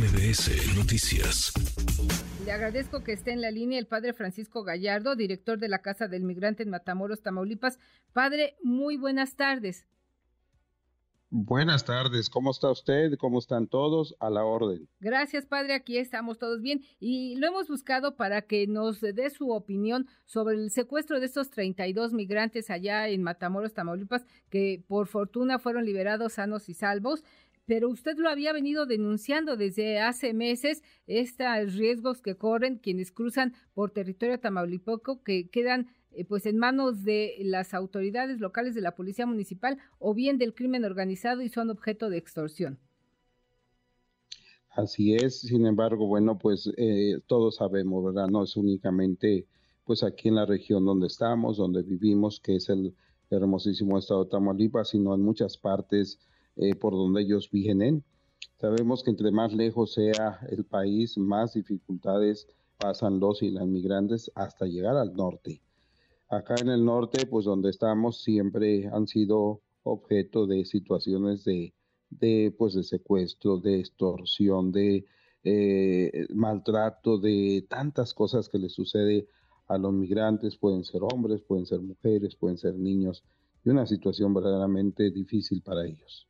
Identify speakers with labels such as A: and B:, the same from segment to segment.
A: MBS Noticias.
B: Le agradezco que esté en la línea el padre Francisco Gallardo, director de la Casa del Migrante en Matamoros, Tamaulipas. Padre, muy buenas tardes.
C: Buenas tardes, ¿cómo está usted? ¿Cómo están todos? A la orden.
B: Gracias, padre, aquí estamos todos bien y lo hemos buscado para que nos dé su opinión sobre el secuestro de estos 32 migrantes allá en Matamoros, Tamaulipas, que por fortuna fueron liberados sanos y salvos pero usted lo había venido denunciando desde hace meses, estos riesgos que corren quienes cruzan por territorio tamaulipoco, que quedan eh, pues en manos de las autoridades locales de la policía municipal o bien del crimen organizado y son objeto de extorsión.
C: Así es, sin embargo, bueno, pues eh, todos sabemos, ¿verdad? No es únicamente pues aquí en la región donde estamos, donde vivimos, que es el hermosísimo estado de Tamaulipas, sino en muchas partes eh, por donde ellos vienen. Sabemos que entre más lejos sea el país, más dificultades pasan los y las migrantes hasta llegar al norte. Acá en el norte, pues donde estamos, siempre han sido objeto de situaciones de, de, pues, de secuestro, de extorsión, de eh, maltrato, de tantas cosas que les sucede a los migrantes, pueden ser hombres, pueden ser mujeres, pueden ser niños, y una situación verdaderamente difícil para ellos.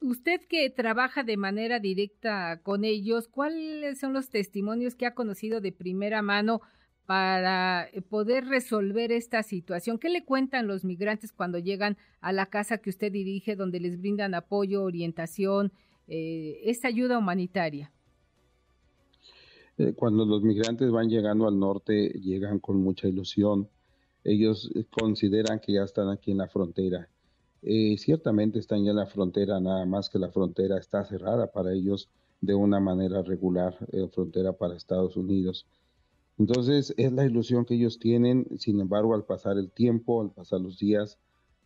B: Usted que trabaja de manera directa con ellos, ¿cuáles son los testimonios que ha conocido de primera mano para eh, poder resolver esta situación? ¿Qué le cuentan los migrantes cuando llegan a la casa que usted dirige, donde les brindan apoyo, orientación, eh, esta ayuda humanitaria?
C: Eh, cuando los migrantes van llegando al norte, llegan con mucha ilusión. Ellos consideran que ya están aquí en la frontera. Ciertamente están ya en la frontera, nada más que la frontera está cerrada para ellos de una manera regular, frontera para Estados Unidos entonces es la ilusión que ellos tienen, sin embargo, al pasar el tiempo, al pasar los días,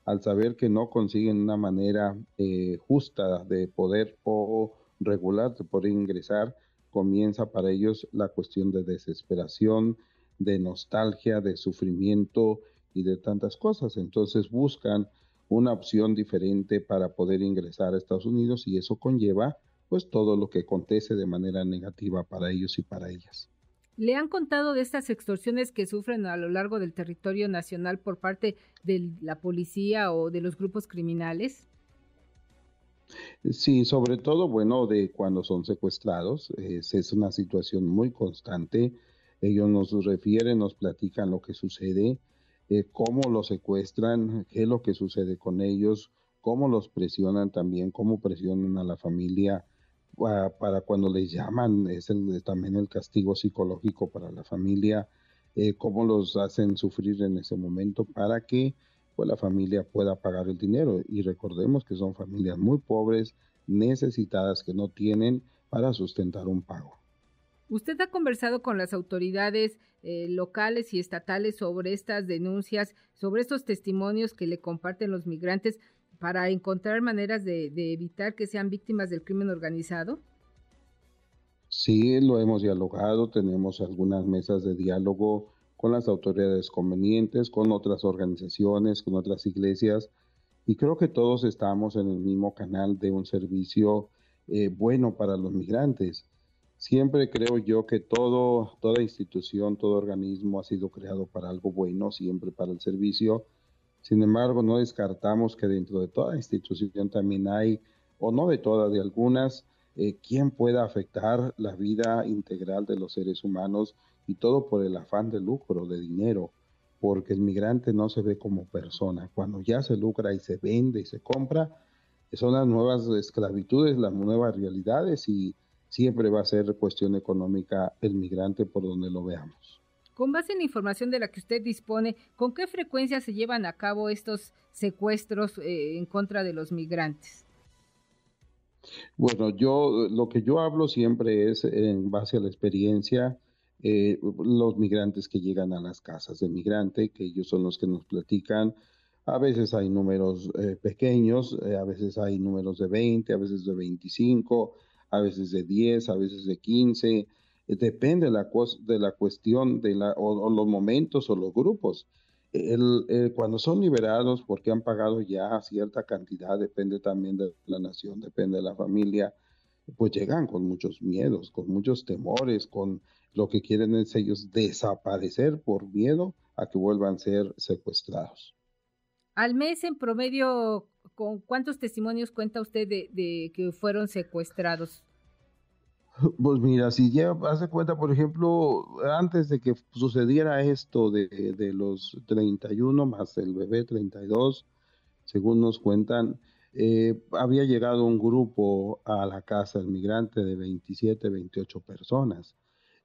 C: al saber que no consiguen una manera eh, justa de poder o regular de poder ingresar, comienza para ellos la cuestión de desesperación, de nostalgia, de sufrimiento y de tantas cosas. Entonces buscan una opción diferente para poder ingresar a Estados Unidos y eso conlleva pues todo lo que acontece de manera negativa para ellos y para ellas.
B: ¿Le han contado de estas extorsiones que sufren a lo largo del territorio nacional por parte de la policía o de los grupos criminales?
C: Sí, sobre todo, bueno, de cuando son secuestrados, es, una situación muy constante. Ellos nos refieren, nos platican lo que sucede, eh, cómo los secuestran, qué es lo que sucede con ellos, cómo los presionan también, cómo presionan a la familia para cuando les llaman, es el, también el castigo psicológico para la familia, eh, cómo los hacen sufrir en ese momento para que pues, la familia pueda pagar el dinero. Y recordemos que son familias muy pobres, necesitadas, que no tienen para sustentar un pago.
B: ¿Usted ha conversado con las autoridades eh, locales y estatales sobre estas denuncias, sobre estos testimonios que le comparten los migrantes para encontrar maneras de, evitar que sean víctimas del crimen organizado?
C: Sí, lo hemos dialogado, tenemos algunas mesas de diálogo con las autoridades convenientes, con otras organizaciones, con otras iglesias, y creo que todos estamos en el mismo canal de un servicio eh, bueno para los migrantes. Siempre creo yo que todo, toda institución, todo organismo ha sido creado para algo bueno, siempre para el servicio, sin embargo, no descartamos que dentro de toda institución también hay, o no de todas, de algunas, eh, quien pueda afectar la vida integral de los seres humanos y todo por el afán de lucro, de dinero, porque el migrante no se ve como persona. Cuando ya se lucra y se vende y se compra, son las nuevas esclavitudes, las nuevas realidades y siempre va a ser cuestión económica el migrante por donde lo veamos.
B: Con base en la información de la que usted dispone, ¿con qué frecuencia se llevan a cabo estos secuestros eh, en contra de los migrantes?
C: Bueno, yo lo que yo hablo siempre es en base a la experiencia, eh, los migrantes que llegan a las casas de migrante, que ellos son los que nos platican. A veces hay números eh, pequeños, a veces hay números de 20, a veces de 25, a veces de 10, a veces de 15 depende de la, de la cuestión de la, o, los momentos o los grupos. Cuando son liberados porque han pagado ya cierta cantidad, depende también de la nación, depende de la familia, pues llegan con muchos miedos, con muchos temores, con lo que quieren es ellos desaparecer por miedo a que vuelvan a ser secuestrados.
B: Al mes, en promedio, ¿con cuántos testimonios cuenta usted de, que fueron secuestrados?
C: Pues mira, si ya hace cuenta, por ejemplo, antes de que sucediera esto de, de los 31 más el bebé 32, según nos cuentan, eh, había llegado un grupo a la casa del migrante de 27, 28 personas.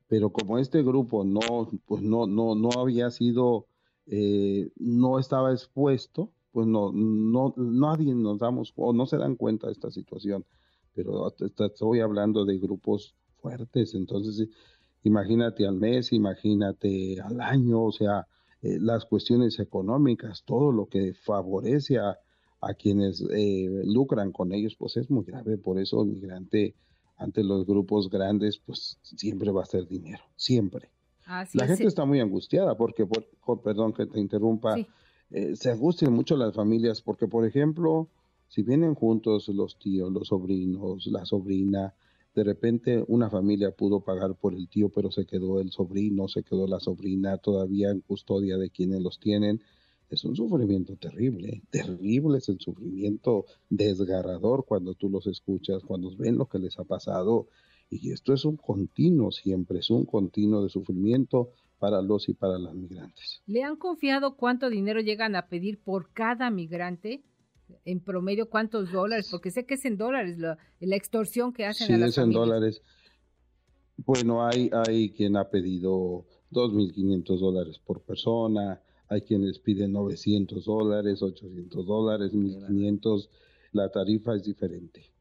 C: Pero como este grupo no, pues no, no, no había sido, eh, no estaba expuesto, pues no, no, nadie nos damos o no se dan cuenta de esta situación. Pero estoy hablando de grupos fuertes, entonces imagínate al mes, imagínate al año, o sea, eh, las cuestiones económicas, todo lo que favorece a, a quienes eh, lucran con ellos, pues es muy grave. Por eso el migrante ante los grupos grandes, pues siempre va a ser dinero, siempre. la gente está muy angustiada porque, por, perdón que te interrumpa, eh, se angustian mucho las familias porque, por ejemplo, si vienen juntos los tíos, los sobrinos, la sobrina, de repente una familia pudo pagar por el tío, pero se quedó el sobrino, se quedó la sobrina todavía en custodia de quienes los tienen es un sufrimiento terrible, terrible es el sufrimiento desgarrador cuando tú los escuchas, cuando ven lo que les ha pasado. Y esto es un continuo siempre, es un continuo de sufrimiento para los y para las migrantes.
B: ¿Le han confiado cuánto dinero llegan a pedir por cada migrante? En promedio, ¿cuántos dólares? Porque sé que es en dólares la, extorsión que hacen a las
C: es en dólares. Bueno, hay, hay quien ha pedido 2.500 dólares por persona, hay quienes piden 900 dólares, 800 dólares, 1500, la tarifa es diferente.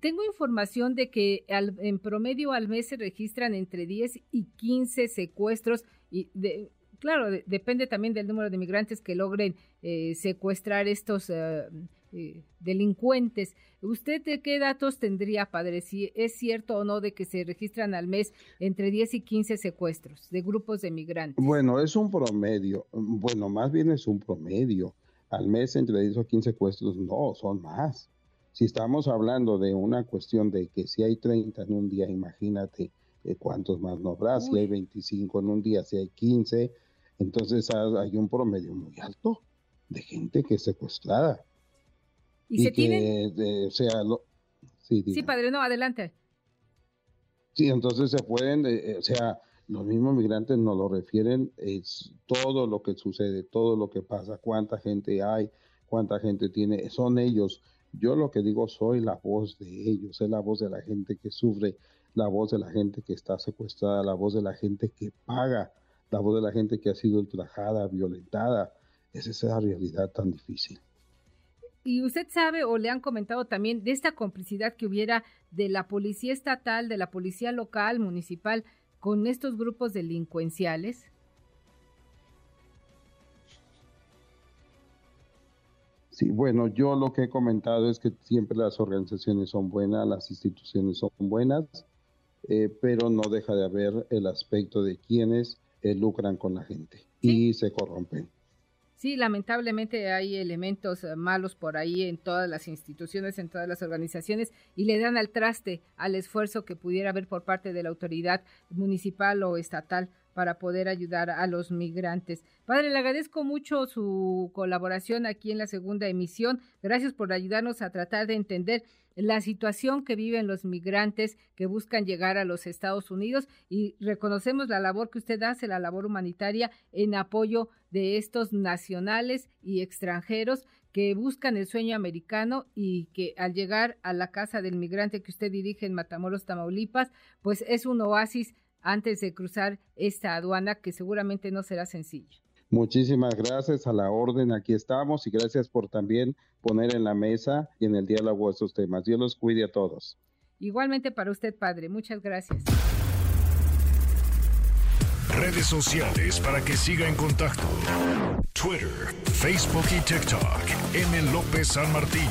B: Tengo información de que en promedio al mes se registran entre 10 y 15 secuestros y de, claro, depende también del número de migrantes que logren eh, secuestrar estos eh, eh, delincuentes. ¿Usted qué datos tendría, padre? Si es cierto o no de que se registran al mes entre 10 y 15 secuestros de grupos de migrantes.
C: Bueno, es un promedio. Bueno, más bien es un promedio. Al mes entre 10 o 15 secuestros, no, son más. Si estamos hablando de una cuestión de que si hay 30 en un día, imagínate eh, cuántos más no habrá. Si hay 25 en un día, si hay 15, entonces hay un promedio muy alto de gente que es secuestrada.
B: Y, se tienen... sea, sí, sí, padre, no, adelante.
C: Sí, entonces se pueden, eh, eh, o sea, los mismos migrantes nos lo refieren, es todo lo que sucede, todo lo que pasa, cuánta gente hay, cuánta gente tiene, son ellos. Yo lo que digo, soy la voz de ellos, es la voz de la gente que sufre, la voz de la gente que está secuestrada, la voz de la gente que paga, la voz de la gente que ha sido ultrajada, violentada. Es esa realidad tan difícil.
B: Y usted sabe o le han comentado también de esta complicidad que hubiera de la policía estatal, de la policía local, municipal, con estos grupos delincuenciales.
C: Sí, bueno, yo lo que he comentado es que siempre las organizaciones son buenas, las instituciones son buenas, eh, pero no deja de haber el aspecto de quienes eh, lucran con la gente y se corrompen.
B: Sí, lamentablemente hay elementos eh, malos por ahí en todas las instituciones, en todas las organizaciones y le dan al traste al esfuerzo que pudiera haber por parte de la autoridad municipal o estatal para poder ayudar a los migrantes. Padre, le agradezco mucho su colaboración aquí en la segunda emisión. Gracias por ayudarnos a tratar de entender la situación que viven los migrantes que buscan llegar a los Estados Unidos y reconocemos la labor que usted hace, la labor humanitaria en apoyo de estos nacionales y extranjeros que buscan el sueño americano y que al llegar a la casa del migrante que usted dirige en Matamoros, Tamaulipas, pues es un oasis antes de cruzar esta aduana que seguramente no será sencillo.
C: Muchísimas gracias a la orden, aquí estamos y gracias por también poner en la mesa y en el diálogo estos temas. Dios los cuide a todos.
B: Igualmente para usted, padre. Muchas gracias.
A: Redes sociales para que siga en contacto: Twitter, Facebook y TikTok. M. López San Martín.